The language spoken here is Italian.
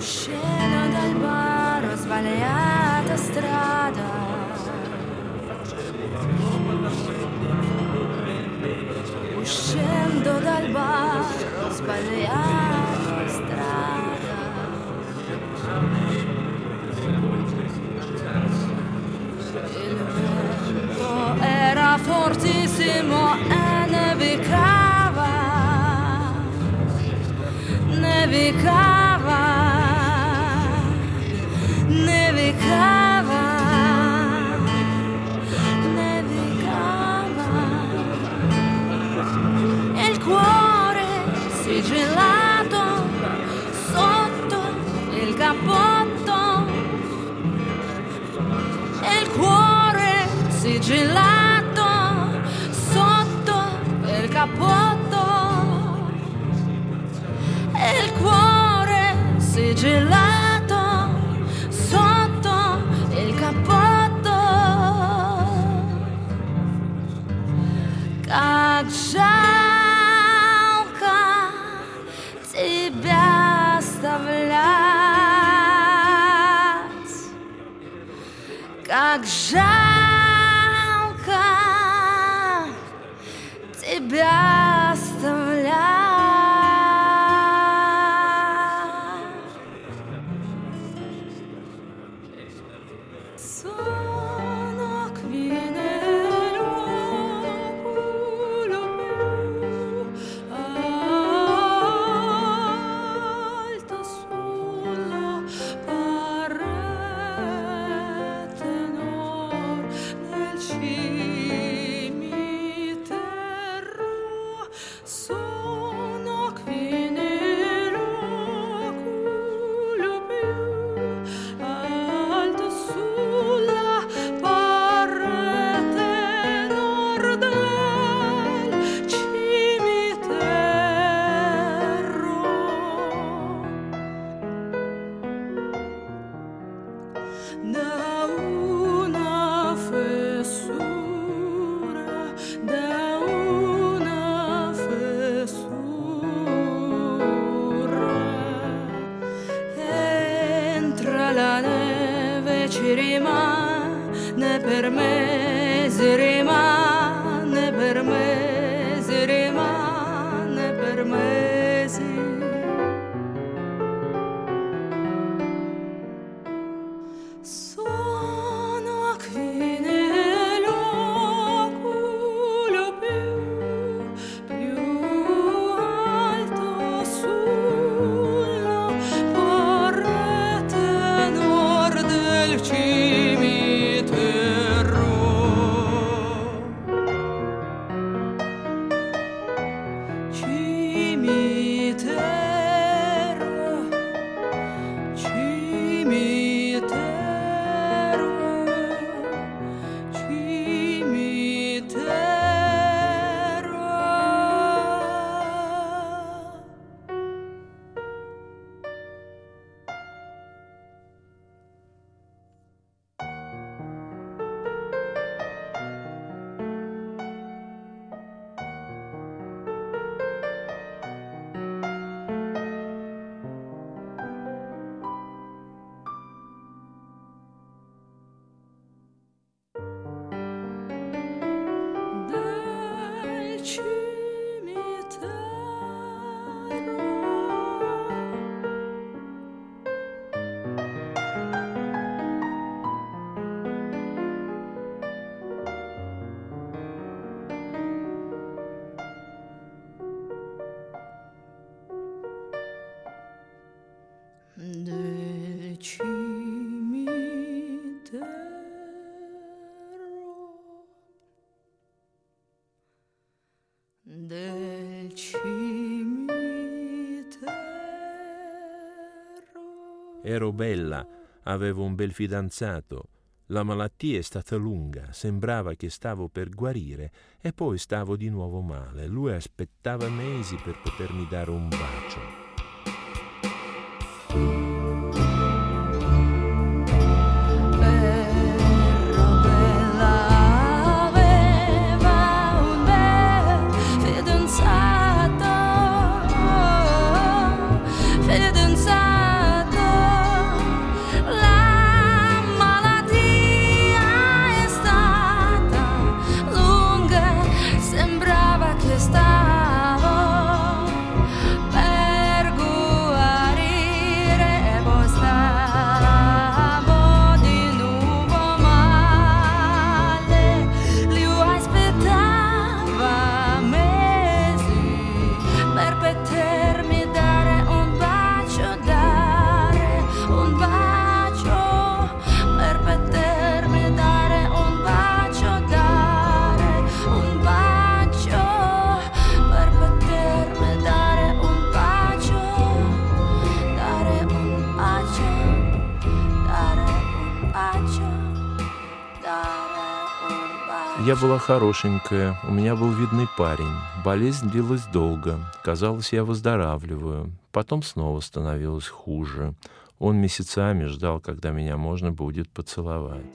Scena dal bar, ho sbagliata strada. Uscendo dal bar, ho strada. Il vento era fortissimo e nevicava, nevicava, capotto e il cuore sigillato sotto il capotto e il cuore sigillato sotto il capotto cacciato как жалко тебя оставлять. So la neve, ci rimane per mesi, rimane per mesi, rimane per mesi. 去。Ero bella, avevo un bel fidanzato. La malattia è stata lunga, sembrava che stavo per guarire e poi stavo di nuovo male. Lui aspettava mesi per potermi dare un bacio. Я была хорошенькая, у меня был видный парень. Болезнь длилась долго. Казалось, я выздоравливаю. Потом снова становилось хуже. Он месяцами ждал, когда меня можно будет поцеловать.